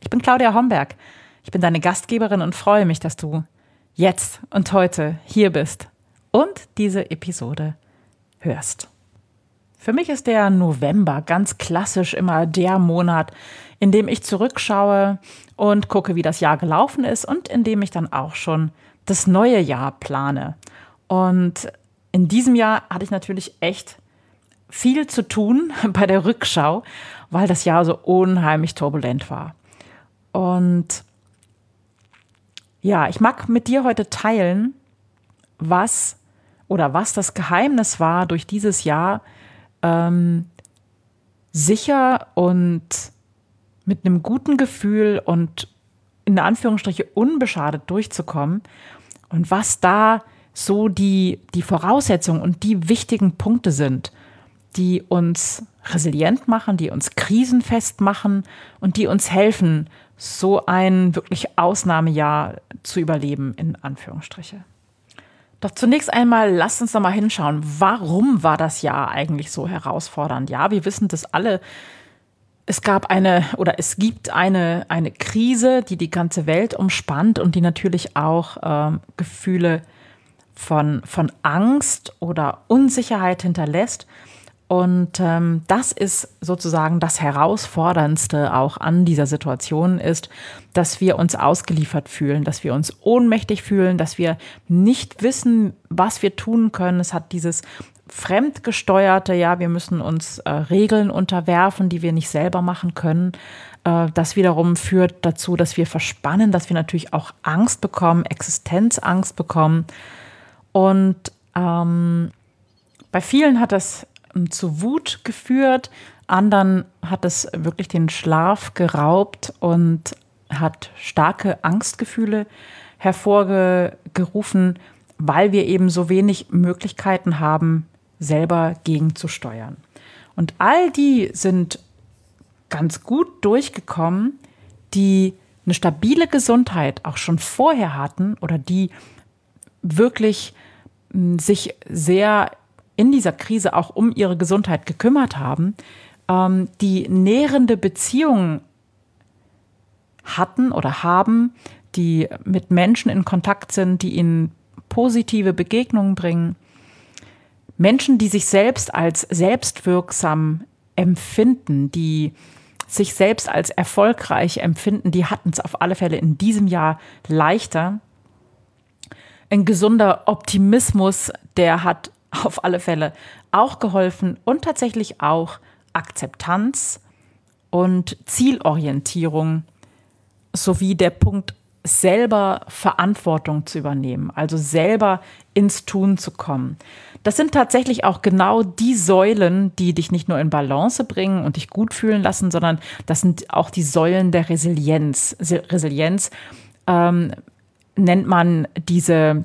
Ich bin Claudia Homberg. Ich bin deine Gastgeberin und freue mich, dass du jetzt und heute hier bist und diese Episode hörst. Für mich ist der November ganz klassisch immer der Monat, in dem ich zurückschaue und gucke, wie das Jahr gelaufen ist und in dem ich dann auch schon das neue Jahr plane. Und in diesem Jahr hatte ich natürlich echt viel zu tun bei der Rückschau, weil das Jahr so unheimlich turbulent war. Und ja, ich mag mit dir heute teilen, was oder was das Geheimnis war, durch dieses Jahr ähm, sicher und mit einem guten Gefühl und in Anführungsstriche unbeschadet durchzukommen und was da so die, die Voraussetzungen und die wichtigen Punkte sind, die uns resilient machen, die uns krisenfest machen und die uns helfen, so ein wirklich Ausnahmejahr zu überleben, in Anführungsstriche. Doch zunächst einmal, lasst uns noch mal hinschauen, warum war das Jahr eigentlich so herausfordernd? Ja, wir wissen das alle. Es gab eine oder es gibt eine, eine Krise, die die ganze Welt umspannt und die natürlich auch ähm, Gefühle von, von Angst oder Unsicherheit hinterlässt. Und ähm, das ist sozusagen das Herausforderndste auch an dieser Situation ist, dass wir uns ausgeliefert fühlen, dass wir uns ohnmächtig fühlen, dass wir nicht wissen, was wir tun können. Es hat dieses fremdgesteuerte, ja, wir müssen uns äh, Regeln unterwerfen, die wir nicht selber machen können. Äh, das wiederum führt dazu, dass wir verspannen, dass wir natürlich auch Angst bekommen, Existenzangst bekommen. Und ähm, bei vielen hat das zu Wut geführt, anderen hat es wirklich den Schlaf geraubt und hat starke Angstgefühle hervorgerufen, weil wir eben so wenig Möglichkeiten haben, selber gegenzusteuern. Und all die sind ganz gut durchgekommen, die eine stabile Gesundheit auch schon vorher hatten oder die wirklich sich sehr in dieser Krise auch um ihre Gesundheit gekümmert haben, ähm, die nährende Beziehungen hatten oder haben, die mit Menschen in Kontakt sind, die ihnen positive Begegnungen bringen. Menschen, die sich selbst als selbstwirksam empfinden, die sich selbst als erfolgreich empfinden, die hatten es auf alle Fälle in diesem Jahr leichter. Ein gesunder Optimismus, der hat auf alle Fälle auch geholfen und tatsächlich auch Akzeptanz und Zielorientierung sowie der Punkt selber Verantwortung zu übernehmen, also selber ins Tun zu kommen. Das sind tatsächlich auch genau die Säulen, die dich nicht nur in Balance bringen und dich gut fühlen lassen, sondern das sind auch die Säulen der Resilienz. Resilienz ähm, nennt man diese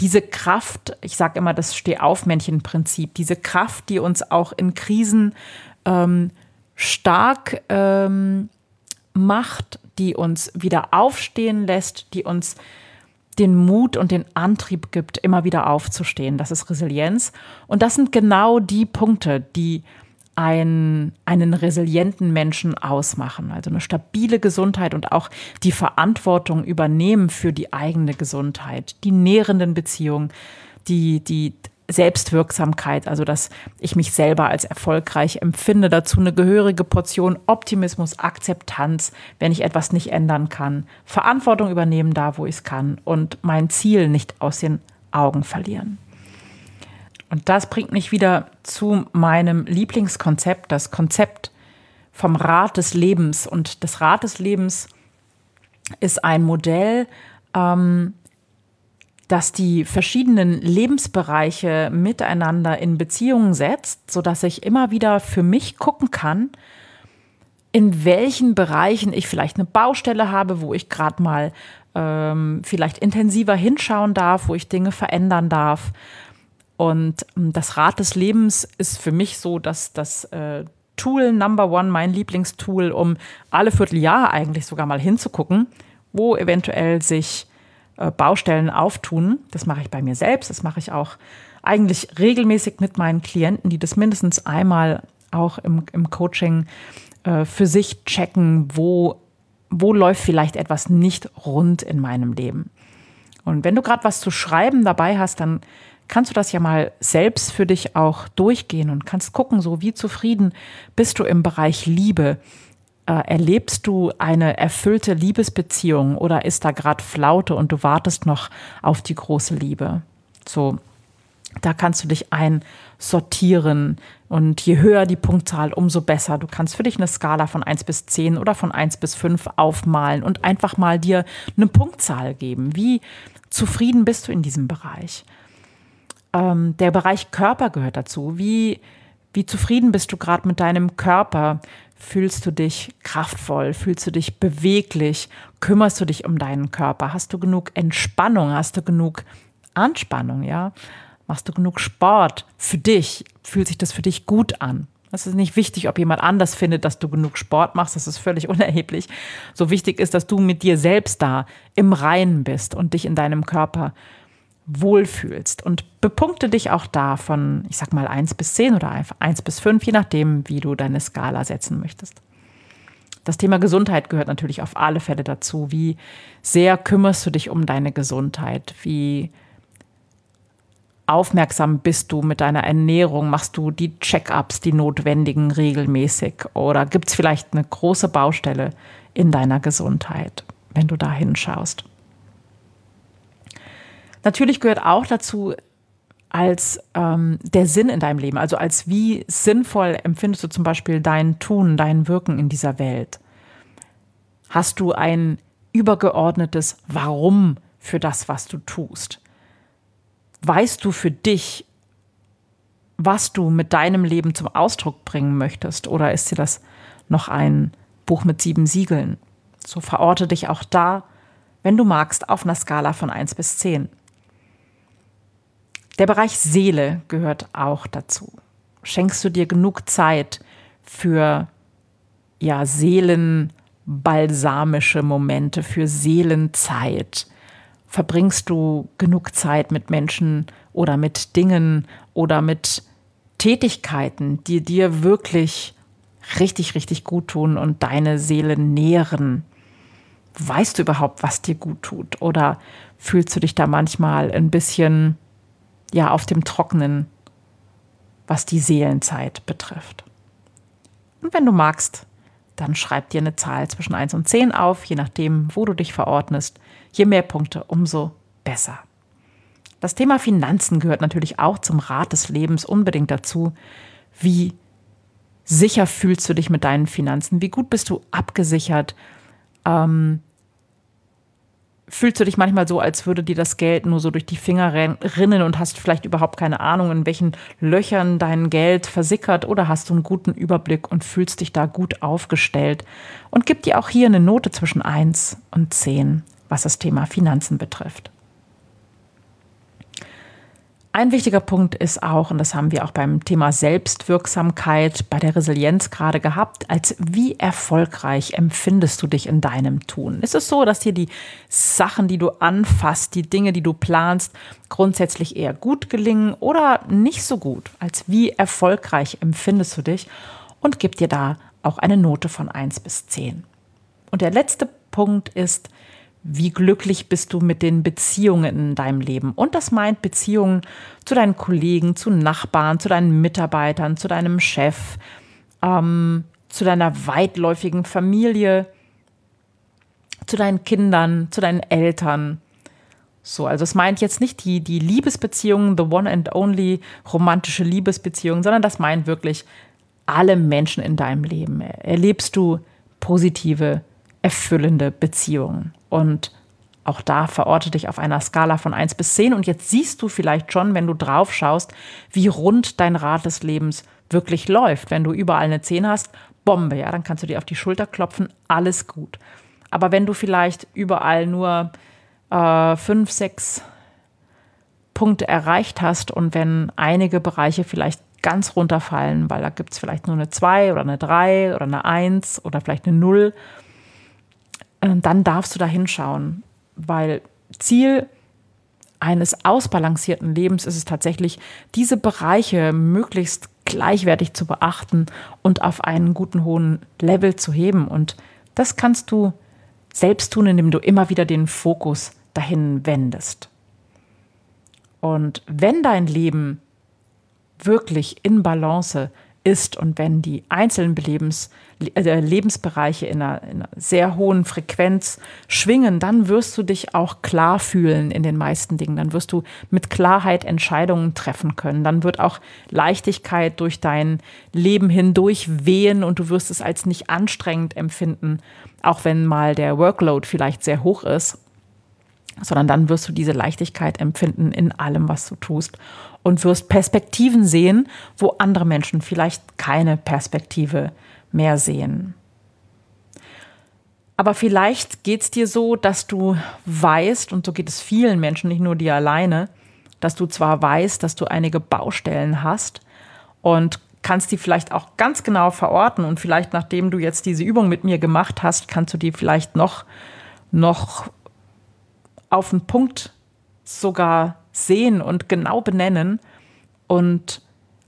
diese Kraft, ich sage immer das Stehaufmännchen-Prinzip, diese Kraft, die uns auch in Krisen ähm, stark ähm, macht, die uns wieder aufstehen lässt, die uns den Mut und den Antrieb gibt, immer wieder aufzustehen. Das ist Resilienz. Und das sind genau die Punkte, die ein, einen resilienten Menschen ausmachen. Also eine stabile Gesundheit und auch die Verantwortung übernehmen für die eigene Gesundheit, die nährenden Beziehungen, die, die Selbstwirksamkeit, also dass ich mich selber als erfolgreich empfinde, dazu eine gehörige Portion Optimismus, Akzeptanz, wenn ich etwas nicht ändern kann, Verantwortung übernehmen da, wo ich es kann und mein Ziel nicht aus den Augen verlieren. Und das bringt mich wieder zu meinem Lieblingskonzept, das Konzept vom Rat des Lebens. Und das Rat des Lebens ist ein Modell, ähm, das die verschiedenen Lebensbereiche miteinander in Beziehung setzt, sodass ich immer wieder für mich gucken kann, in welchen Bereichen ich vielleicht eine Baustelle habe, wo ich gerade mal ähm, vielleicht intensiver hinschauen darf, wo ich Dinge verändern darf. Und ähm, das Rad des Lebens ist für mich so, dass das äh, Tool Number One, mein Lieblingstool, um alle Vierteljahr eigentlich sogar mal hinzugucken, wo eventuell sich äh, Baustellen auftun. Das mache ich bei mir selbst, das mache ich auch eigentlich regelmäßig mit meinen Klienten, die das mindestens einmal auch im, im Coaching äh, für sich checken, wo, wo läuft vielleicht etwas nicht rund in meinem Leben. Und wenn du gerade was zu schreiben dabei hast, dann kannst du das ja mal selbst für dich auch durchgehen und kannst gucken, so wie zufrieden bist du im Bereich Liebe. Äh, erlebst du eine erfüllte Liebesbeziehung oder ist da gerade Flaute und du wartest noch auf die große Liebe? So, da kannst du dich einsortieren und je höher die Punktzahl, umso besser. Du kannst für dich eine Skala von 1 bis 10 oder von 1 bis 5 aufmalen und einfach mal dir eine Punktzahl geben. Wie zufrieden bist du in diesem Bereich? Ähm, der Bereich Körper gehört dazu. Wie, wie zufrieden bist du gerade mit deinem Körper? Fühlst du dich kraftvoll? Fühlst du dich beweglich? Kümmerst du dich um deinen Körper? Hast du genug Entspannung? Hast du genug Anspannung? Ja? Machst du genug Sport für dich? Fühlt sich das für dich gut an? Es ist nicht wichtig, ob jemand anders findet, dass du genug Sport machst. Das ist völlig unerheblich. So wichtig ist, dass du mit dir selbst da im Reinen bist und dich in deinem Körper wohlfühlst. Und bepunkte dich auch da von, ich sag mal, 1 bis 10 oder 1 bis 5, je nachdem, wie du deine Skala setzen möchtest. Das Thema Gesundheit gehört natürlich auf alle Fälle dazu. Wie sehr kümmerst du dich um deine Gesundheit? Wie aufmerksam bist du mit deiner Ernährung? Machst du die Check-ups, die notwendigen regelmäßig? Oder gibt es vielleicht eine große Baustelle in deiner Gesundheit, wenn du da hinschaust? Natürlich gehört auch dazu, als ähm, der Sinn in deinem Leben, also als wie sinnvoll empfindest du zum Beispiel dein Tun, dein Wirken in dieser Welt? Hast du ein übergeordnetes Warum für das, was du tust? Weißt du für dich, was du mit deinem Leben zum Ausdruck bringen möchtest? Oder ist dir das noch ein Buch mit sieben Siegeln? So verorte dich auch da, wenn du magst, auf einer Skala von 1 bis 10. Der Bereich Seele gehört auch dazu. Schenkst du dir genug Zeit für ja, seelenbalsamische Momente, für Seelenzeit? Verbringst du genug Zeit mit Menschen oder mit Dingen oder mit Tätigkeiten, die dir wirklich richtig, richtig gut tun und deine Seele nähren? Weißt du überhaupt, was dir gut tut? Oder fühlst du dich da manchmal ein bisschen ja auf dem Trockenen, was die Seelenzeit betrifft. Und wenn du magst, dann schreib dir eine Zahl zwischen 1 und 10 auf, je nachdem, wo du dich verordnest. Je mehr Punkte, umso besser. Das Thema Finanzen gehört natürlich auch zum Rat des Lebens unbedingt dazu. Wie sicher fühlst du dich mit deinen Finanzen? Wie gut bist du abgesichert? Ähm, fühlst du dich manchmal so, als würde dir das Geld nur so durch die Finger rinnen und hast vielleicht überhaupt keine Ahnung, in welchen Löchern dein Geld versickert oder hast du einen guten Überblick und fühlst dich da gut aufgestellt und gib dir auch hier eine Note zwischen 1 und 10, was das Thema Finanzen betrifft. Ein wichtiger Punkt ist auch, und das haben wir auch beim Thema Selbstwirksamkeit bei der Resilienz gerade gehabt, als wie erfolgreich empfindest du dich in deinem Tun? Ist es so, dass dir die Sachen, die du anfasst, die Dinge, die du planst, grundsätzlich eher gut gelingen oder nicht so gut? Als wie erfolgreich empfindest du dich? Und gib dir da auch eine Note von 1 bis 10. Und der letzte Punkt ist, wie glücklich bist du mit den Beziehungen in deinem Leben. Und das meint Beziehungen zu deinen Kollegen, zu Nachbarn, zu deinen Mitarbeitern, zu deinem Chef, ähm, zu deiner weitläufigen Familie, zu deinen Kindern, zu deinen Eltern. So, also es meint jetzt nicht die, die Liebesbeziehungen, the one and only romantische Liebesbeziehung, sondern das meint wirklich alle Menschen in deinem Leben. Erlebst du positive, erfüllende Beziehungen? Und auch da verorte dich auf einer Skala von 1 bis 10. Und jetzt siehst du vielleicht schon, wenn du drauf schaust, wie rund dein Rad des Lebens wirklich läuft. Wenn du überall eine 10 hast, Bombe, ja, dann kannst du dir auf die Schulter klopfen, alles gut. Aber wenn du vielleicht überall nur äh, fünf, sechs Punkte erreicht hast und wenn einige Bereiche vielleicht ganz runterfallen, weil da gibt es vielleicht nur eine 2 oder eine 3 oder eine 1 oder vielleicht eine 0, äh, dann darfst du da hinschauen, weil Ziel eines ausbalancierten Lebens ist es tatsächlich, diese Bereiche möglichst gleichwertig zu beachten und auf einen guten hohen Level zu heben. Und das kannst du selbst tun, indem du immer wieder den Fokus dahin wendest. Und wenn dein Leben wirklich in Balance ist und wenn die einzelnen Lebens, äh, Lebensbereiche in einer, in einer, sehr hohen Frequenz schwingen, dann wirst du dich auch klar fühlen in den meisten Dingen. Dann wirst du mit Klarheit Entscheidungen treffen können. Dann wird auch Leichtigkeit durch dein Leben hindurch wehen und du wirst es als nicht anstrengend empfinden, auch wenn mal der Workload vielleicht sehr hoch ist sondern dann wirst du diese Leichtigkeit empfinden in allem, was du tust und wirst Perspektiven sehen, wo andere Menschen vielleicht keine Perspektive mehr sehen. Aber vielleicht geht es dir so, dass du weißt, und so geht es vielen Menschen, nicht nur dir alleine, dass du zwar weißt, dass du einige Baustellen hast und kannst die vielleicht auch ganz genau verorten und vielleicht nachdem du jetzt diese Übung mit mir gemacht hast, kannst du die vielleicht noch, noch auf den Punkt sogar sehen und genau benennen und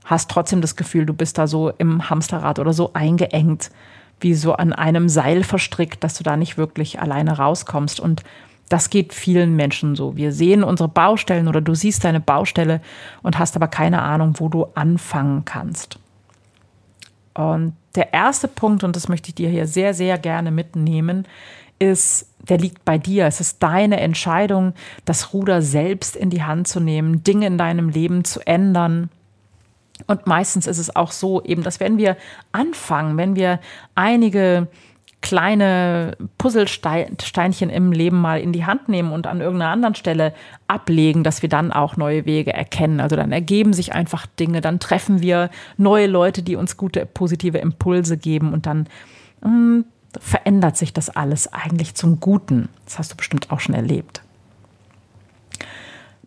hast trotzdem das Gefühl, du bist da so im Hamsterrad oder so eingeengt, wie so an einem Seil verstrickt, dass du da nicht wirklich alleine rauskommst. Und das geht vielen Menschen so. Wir sehen unsere Baustellen oder du siehst deine Baustelle und hast aber keine Ahnung, wo du anfangen kannst. Und der erste Punkt, und das möchte ich dir hier sehr, sehr gerne mitnehmen, ist, der liegt bei dir. Es ist deine Entscheidung, das Ruder selbst in die Hand zu nehmen, Dinge in deinem Leben zu ändern. Und meistens ist es auch so, eben, dass wenn wir anfangen, wenn wir einige kleine Puzzlesteinchen im Leben mal in die Hand nehmen und an irgendeiner anderen Stelle ablegen, dass wir dann auch neue Wege erkennen. Also dann ergeben sich einfach Dinge, dann treffen wir neue Leute, die uns gute, positive Impulse geben und dann mh, hm, verändert sich das alles eigentlich zum Guten. Das hast du bestimmt auch schon erlebt.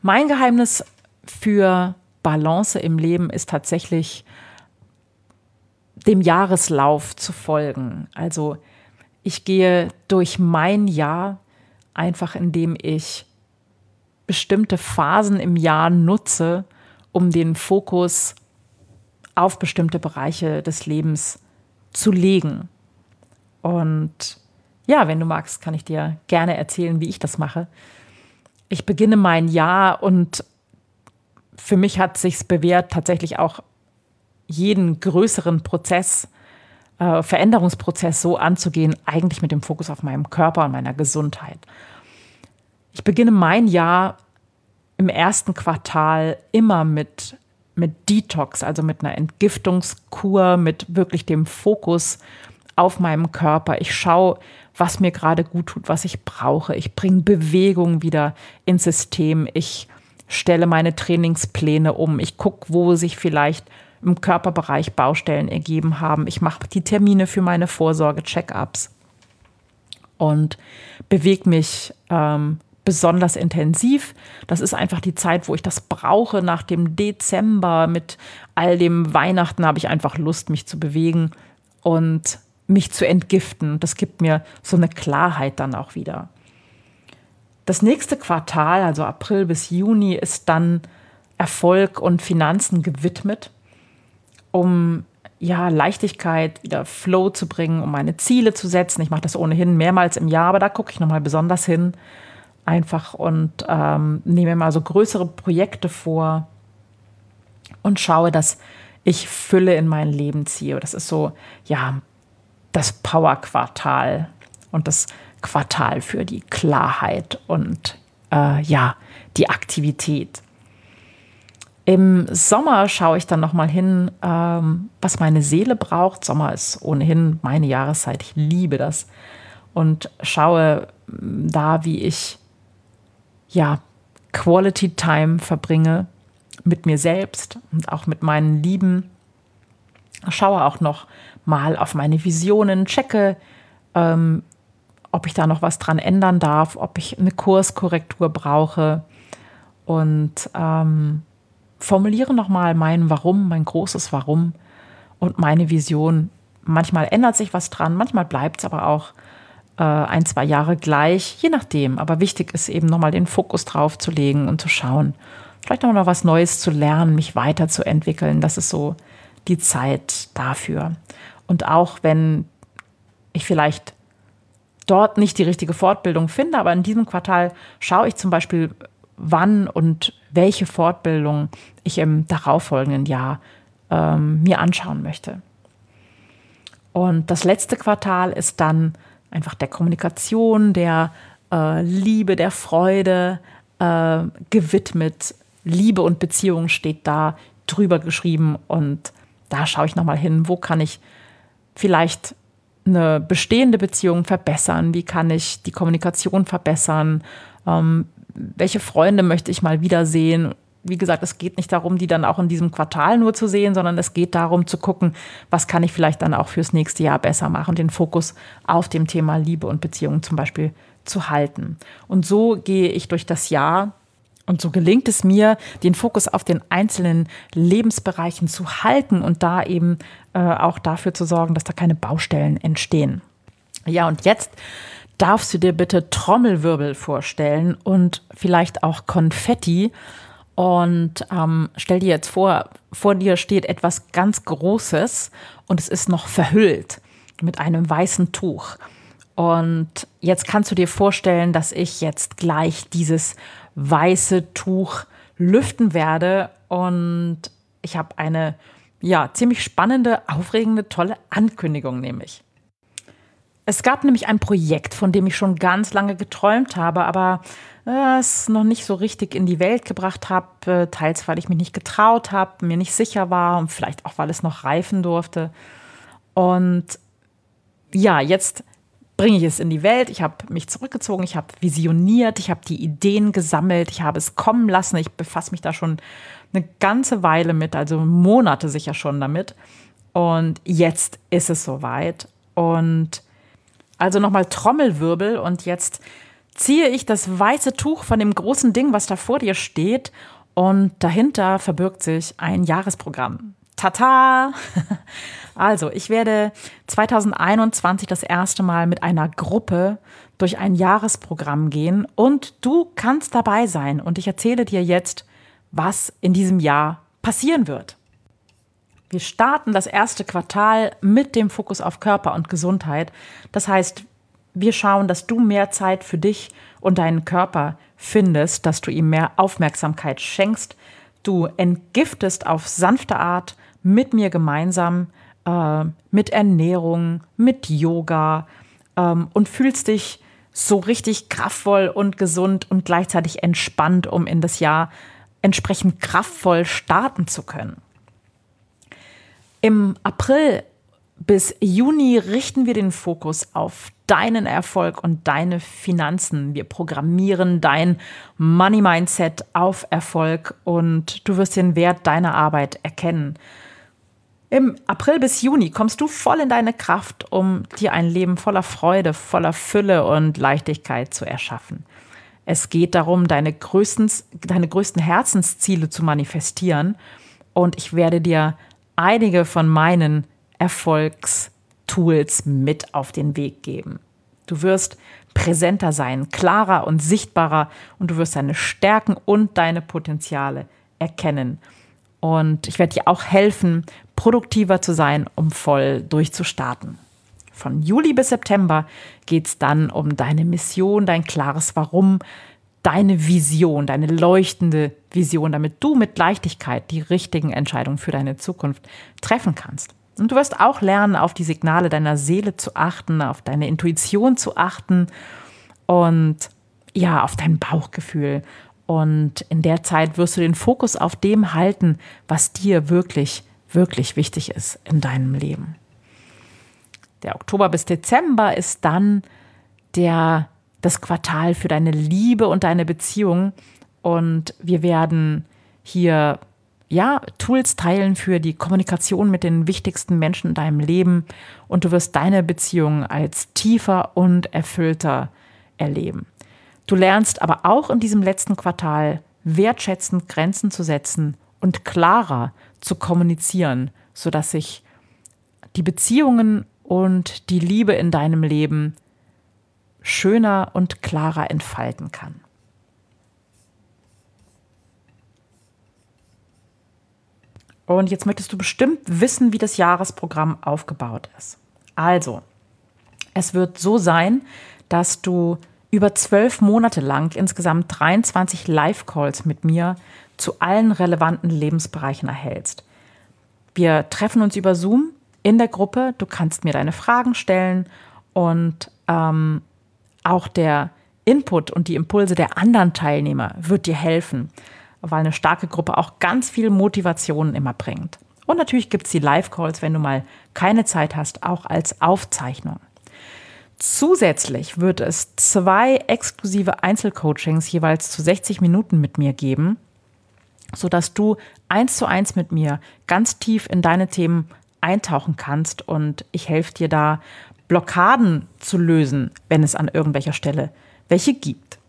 Mein Geheimnis für Balance im Leben ist tatsächlich dem Jahreslauf zu folgen. Also ich gehe durch mein Jahr einfach, indem ich bestimmte Phasen im Jahr nutze, um den Fokus auf bestimmte Bereiche des Lebens zu legen. Und ja, wenn du magst, kann ich dir gerne erzählen, wie ich das mache. Ich beginne mein Jahr und für mich hat sich bewährt, tatsächlich auch jeden größeren Prozess, äh, Veränderungsprozess so anzugehen, eigentlich mit dem Fokus auf meinem Körper und meiner Gesundheit. Ich beginne mein Jahr im ersten Quartal immer mit, mit Detox, also mit einer Entgiftungskur, mit wirklich dem Fokus auf meinem Körper. Ich schaue, was mir gerade gut tut, was ich brauche. Ich bringe Bewegung wieder ins System. Ich stelle meine Trainingspläne um. Ich gucke, wo sich vielleicht im Körperbereich Baustellen ergeben haben. Ich mache die Termine für meine Vorsorge-Check-ups und bewege mich ähm, besonders intensiv. Das ist einfach die Zeit, wo ich das brauche. Nach dem Dezember mit all dem Weihnachten habe ich einfach Lust, mich zu bewegen. Und mich zu entgiften. Das gibt mir so eine Klarheit dann auch wieder. Das nächste Quartal, also April bis Juni, ist dann Erfolg und Finanzen gewidmet, um ja, Leichtigkeit, wieder Flow zu bringen, um meine Ziele zu setzen. Ich mache das ohnehin mehrmals im Jahr, aber da gucke ich nochmal besonders hin. Einfach und ähm, nehme mal so größere Projekte vor und schaue, dass ich Fülle in mein Leben ziehe. Das ist so, ja, das Power-Quartal und das Quartal für die Klarheit und äh, ja, die Aktivität. Im Sommer schaue ich dann nochmal hin, ähm, was meine Seele braucht. Sommer ist ohnehin meine Jahreszeit. Ich liebe das. Und schaue mm, da, wie ich ja Quality Time verbringe mit mir selbst und auch mit meinen Lieben. Schaue auch noch mal auf meine Visionen, checke, ähm, ob ich da noch was dran ändern darf, ob ich eine Kurskorrektur brauche und ähm, formuliere nochmal mein Warum, mein großes Warum und meine Vision. Manchmal ändert sich was dran, manchmal bleibt es aber auch äh, ein, zwei Jahre gleich, je nachdem. Aber wichtig ist eben nochmal den Fokus drauf zu legen und zu schauen, vielleicht nochmal was Neues zu lernen, mich weiterzuentwickeln. Das ist so die Zeit dafür. Und auch wenn ich vielleicht dort nicht die richtige Fortbildung finde, aber in diesem Quartal schaue ich zum Beispiel, wann und welche Fortbildung ich im darauffolgenden Jahr ähm, mir anschauen möchte. Und das letzte Quartal ist dann einfach der Kommunikation, der äh, Liebe, der Freude äh, gewidmet. Liebe und Beziehung steht da drüber geschrieben und da schaue ich nochmal hin, wo kann ich vielleicht eine bestehende Beziehung verbessern, wie kann ich die Kommunikation verbessern, ähm, welche Freunde möchte ich mal wiedersehen. Wie gesagt, es geht nicht darum, die dann auch in diesem Quartal nur zu sehen, sondern es geht darum zu gucken, was kann ich vielleicht dann auch fürs nächste Jahr besser machen, den Fokus auf dem Thema Liebe und Beziehung zum Beispiel zu halten. Und so gehe ich durch das Jahr und so gelingt es mir, den Fokus auf den einzelnen Lebensbereichen zu halten und da eben äh, auch dafür zu sorgen, dass da keine Baustellen entstehen. Ja, und jetzt darfst du dir bitte Trommelwirbel vorstellen und vielleicht auch Konfetti. Und ähm, stell dir jetzt vor, vor dir steht etwas ganz Großes und es ist noch verhüllt mit einem weißen Tuch. Und jetzt kannst du dir vorstellen, dass ich jetzt gleich dieses weiße Tuch lüften werde. Und ich habe eine ja, ziemlich spannende, aufregende, tolle Ankündigung nämlich. Es gab nämlich ein Projekt, von dem ich schon ganz lange geträumt habe, aber äh, es noch nicht so richtig in die Welt gebracht habe, äh, teils weil ich mich nicht getraut habe, mir nicht sicher war und vielleicht auch weil es noch reifen durfte. Und ja, jetzt bringe ich es in die Welt. Ich habe mich zurückgezogen, ich habe visioniert, ich habe die Ideen gesammelt, ich habe es kommen lassen. Ich befasse mich da schon eine ganze Weile mit, also Monate sicher schon damit. Und jetzt ist es soweit. Und also nochmal Trommelwirbel und jetzt ziehe ich das weiße Tuch von dem großen Ding, was da vor dir steht. Und dahinter verbirgt sich ein Jahresprogramm. Tata! Also, ich werde 2021 das erste Mal mit einer Gruppe durch ein Jahresprogramm gehen und du kannst dabei sein. Und ich erzähle dir jetzt, was in diesem Jahr passieren wird. Wir starten das erste Quartal mit dem Fokus auf Körper und Gesundheit. Das heißt, wir schauen, dass du mehr Zeit für dich und deinen Körper findest, dass du ihm mehr Aufmerksamkeit schenkst. Du entgiftest auf sanfte Art mit mir gemeinsam, äh, mit Ernährung, mit Yoga ähm, und fühlst dich so richtig kraftvoll und gesund und gleichzeitig entspannt, um in das Jahr entsprechend kraftvoll starten zu können. Im April bis Juni richten wir den Fokus auf deinen Erfolg und deine Finanzen. Wir programmieren dein Money Mindset auf Erfolg und du wirst den Wert deiner Arbeit erkennen. Im April bis Juni kommst du voll in deine Kraft, um dir ein Leben voller Freude, voller Fülle und Leichtigkeit zu erschaffen. Es geht darum, deine größten, deine größten Herzensziele zu manifestieren. Und ich werde dir einige von meinen Erfolgstools mit auf den Weg geben. Du wirst präsenter sein, klarer und sichtbarer und du wirst deine Stärken und deine Potenziale erkennen. Und ich werde dir auch helfen, produktiver zu sein, um voll durchzustarten. Von Juli bis September geht es dann um deine Mission, dein klares Warum, deine Vision, deine leuchtende Vision, damit du mit Leichtigkeit die richtigen Entscheidungen für deine Zukunft treffen kannst. Und du wirst auch lernen, auf die Signale deiner Seele zu achten, auf deine Intuition zu achten und ja, auf dein Bauchgefühl und in der Zeit wirst du den Fokus auf dem halten, was dir wirklich, wirklich wichtig ist in deinem Leben. Der Oktober bis Dezember ist dann der, das Quartal für deine Liebe und deine Beziehung. Und wir werden hier ja, Tools teilen für die Kommunikation mit den wichtigsten Menschen in deinem Leben und du wirst deine Beziehung als tiefer und erfüllter erleben. Du lernst aber auch in diesem letzten Quartal wertschätzend Grenzen zu setzen und klarer zu kommunizieren, sodass sich die Beziehungen und die Liebe in deinem Leben schöner und klarer entfalten kann. Und jetzt möchtest du bestimmt wissen, wie das Jahresprogramm aufgebaut ist. Also, es wird so sein, dass du über zwölf Monate lang insgesamt 23 Live-Calls mit mir zu allen relevanten Lebensbereichen erhältst. Wir treffen uns über Zoom in der Gruppe. Du kannst mir deine Fragen stellen und ähm, auch der Input und die Impulse der anderen Teilnehmer wird dir helfen weil eine starke Gruppe auch ganz viel Motivation immer bringt. Und natürlich gibt es die Live-Calls, wenn du mal keine Zeit hast, auch als Aufzeichnung. Zusätzlich wird es zwei exklusive Einzelcoachings jeweils zu 60 Minuten mit mir geben, sodass du eins zu eins mit mir ganz tief in deine Themen eintauchen kannst und ich helfe dir da, Blockaden zu lösen, wenn es an irgendwelcher Stelle welche gibt.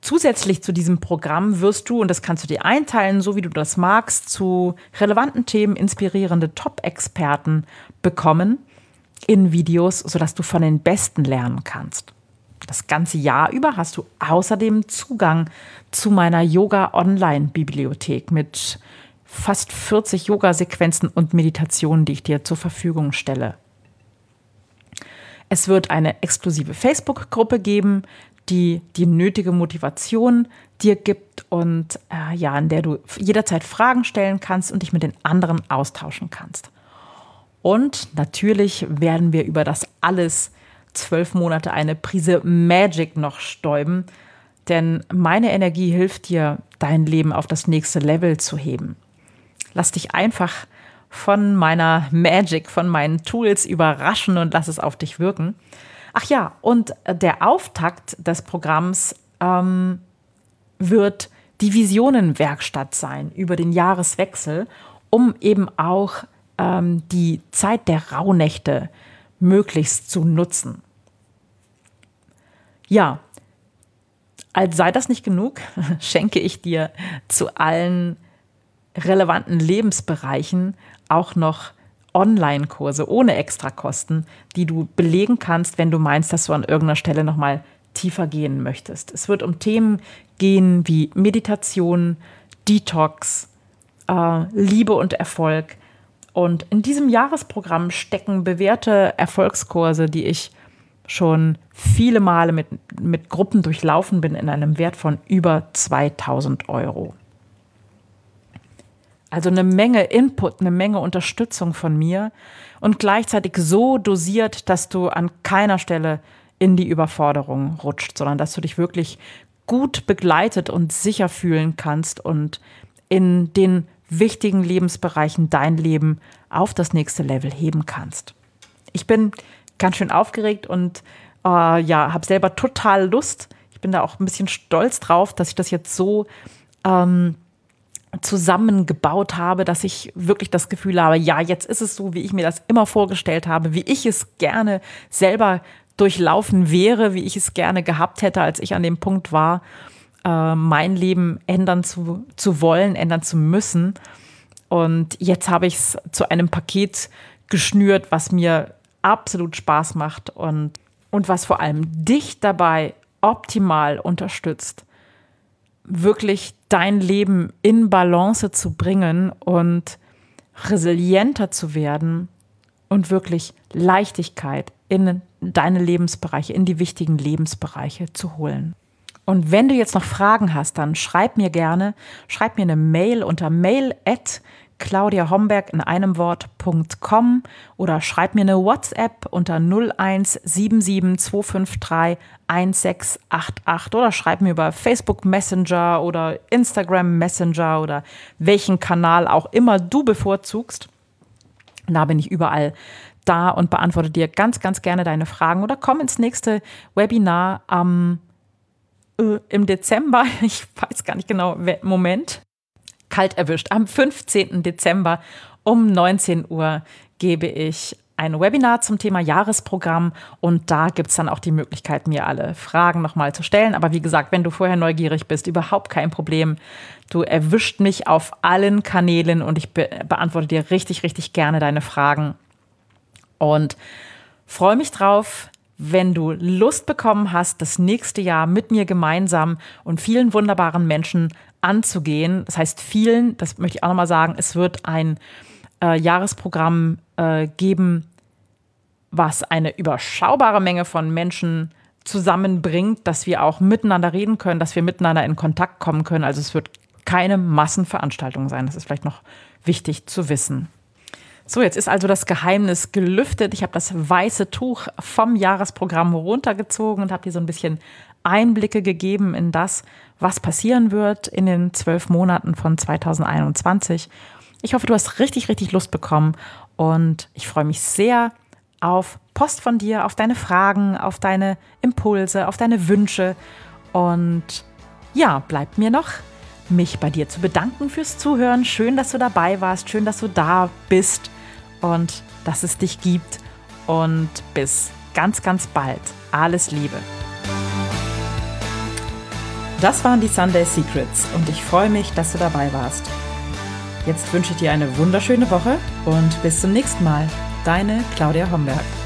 Zusätzlich zu diesem Programm wirst du, und das kannst du dir einteilen, so wie du das magst, zu relevanten Themen inspirierende Top-Experten bekommen in Videos, sodass du von den Besten lernen kannst. Das ganze Jahr über hast du außerdem Zugang zu meiner Yoga-Online-Bibliothek mit fast 40 Yoga-Sequenzen und Meditationen, die ich dir zur Verfügung stelle. Es wird eine exklusive Facebook-Gruppe geben, die die nötige Motivation dir gibt und äh, ja, in der du jederzeit Fragen stellen kannst und dich mit den anderen austauschen kannst. Und natürlich werden wir über das alles zwölf Monate eine Prise Magic noch stäuben, denn meine Energie hilft dir, dein Leben auf das nächste Level zu heben. Lass dich einfach von meiner Magic, von meinen Tools überraschen und lass es auf dich wirken. Ach ja, und der Auftakt des Programms ähm, wird die Visionenwerkstatt sein über den Jahreswechsel, um eben auch ähm, die Zeit der Rauhnächte möglichst zu nutzen. Ja, als sei das nicht genug, schenke ich dir zu allen relevanten Lebensbereichen auch noch Online-Kurse ohne Extrakosten, die du belegen kannst, wenn du meinst, dass du an irgendeiner Stelle nochmal tiefer gehen möchtest. Es wird um Themen gehen wie Meditation, Detox, äh, Liebe und Erfolg. Und in diesem Jahresprogramm stecken bewährte Erfolgskurse, die ich schon viele Male mit, mit Gruppen durchlaufen bin, in einem Wert von über 2000 Euro. Also eine Menge Input, eine Menge Unterstützung von mir und gleichzeitig so dosiert, dass du an keiner Stelle in die Überforderung rutscht, sondern dass du dich wirklich gut begleitet und sicher fühlen kannst und in den wichtigen Lebensbereichen dein Leben auf das nächste Level heben kannst. Ich bin ganz schön aufgeregt und äh, ja, habe selber total Lust. Ich bin da auch ein bisschen stolz drauf, dass ich das jetzt so ähm, zusammengebaut habe, dass ich wirklich das Gefühl habe, ja, jetzt ist es so, wie ich mir das immer vorgestellt habe, wie ich es gerne selber durchlaufen wäre, wie ich es gerne gehabt hätte, als ich an dem Punkt war, äh, mein Leben ändern zu, zu wollen, ändern zu müssen. Und jetzt habe ich es zu einem Paket geschnürt, was mir absolut Spaß macht und, und was vor allem dich dabei optimal unterstützt, wirklich dein Leben in Balance zu bringen und resilienter zu werden und wirklich Leichtigkeit in deine Lebensbereiche, in die wichtigen Lebensbereiche zu holen. Und wenn du jetzt noch Fragen hast, dann schreib mir gerne, schreib mir eine Mail unter mail at Claudia Homberg in einem Wort.com oder schreib mir eine WhatsApp unter 01772531688 oder schreib mir über Facebook Messenger oder Instagram Messenger oder welchen Kanal auch immer du bevorzugst. Da bin ich überall da und beantworte dir ganz, ganz gerne deine Fragen oder komm ins nächste Webinar am, äh, im Dezember. Ich weiß gar nicht genau, Moment kalt erwischt. Am 15. Dezember um 19 Uhr gebe ich ein Webinar zum Thema Jahresprogramm und da gibt es dann auch die Möglichkeit, mir alle Fragen nochmal zu stellen. Aber wie gesagt, wenn du vorher neugierig bist, überhaupt kein Problem. Du erwischt mich auf allen Kanälen und ich be beantworte dir richtig, richtig gerne deine Fragen. Und freue mich drauf, wenn du Lust bekommen hast, das nächste Jahr mit mir gemeinsam und vielen wunderbaren Menschen anzugehen. Das heißt, vielen, das möchte ich auch nochmal sagen, es wird ein äh, Jahresprogramm äh, geben, was eine überschaubare Menge von Menschen zusammenbringt, dass wir auch miteinander reden können, dass wir miteinander in Kontakt kommen können. Also es wird keine Massenveranstaltung sein. Das ist vielleicht noch wichtig zu wissen. So, jetzt ist also das Geheimnis gelüftet. Ich habe das weiße Tuch vom Jahresprogramm runtergezogen und habe dir so ein bisschen Einblicke gegeben in das, was passieren wird in den zwölf Monaten von 2021. Ich hoffe, du hast richtig, richtig Lust bekommen und ich freue mich sehr, auf Post von dir, auf deine Fragen, auf deine Impulse, auf deine Wünsche. Und ja, bleibt mir noch, mich bei dir zu bedanken fürs Zuhören. Schön, dass du dabei warst, schön, dass du da bist und dass es dich gibt. Und bis ganz, ganz bald. Alles Liebe. Das waren die Sunday Secrets und ich freue mich, dass du dabei warst. Jetzt wünsche ich dir eine wunderschöne Woche und bis zum nächsten Mal. Deine Claudia Homberg.